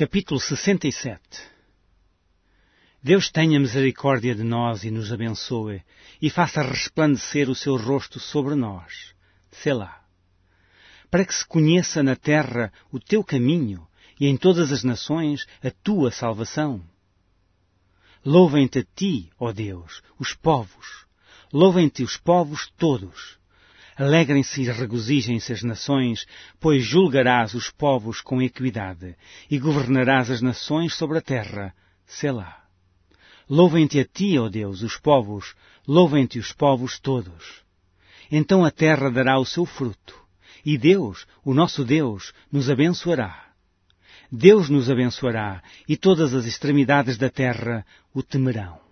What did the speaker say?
Capítulo 67 Deus tenha misericórdia de nós e nos abençoe, e faça resplandecer o seu rosto sobre nós. Selá. Para que se conheça na terra o teu caminho e em todas as nações a tua salvação. Louvem-te a ti, ó Deus, os povos. Louvem-te os povos todos Alegrem-se e regozijem-se as nações, pois julgarás os povos com equidade e governarás as nações sobre a terra. Selá. Louvem-te a ti, ó Deus, os povos, louvem-te os povos todos. Então a terra dará o seu fruto, e Deus, o nosso Deus, nos abençoará. Deus nos abençoará, e todas as extremidades da terra o temerão.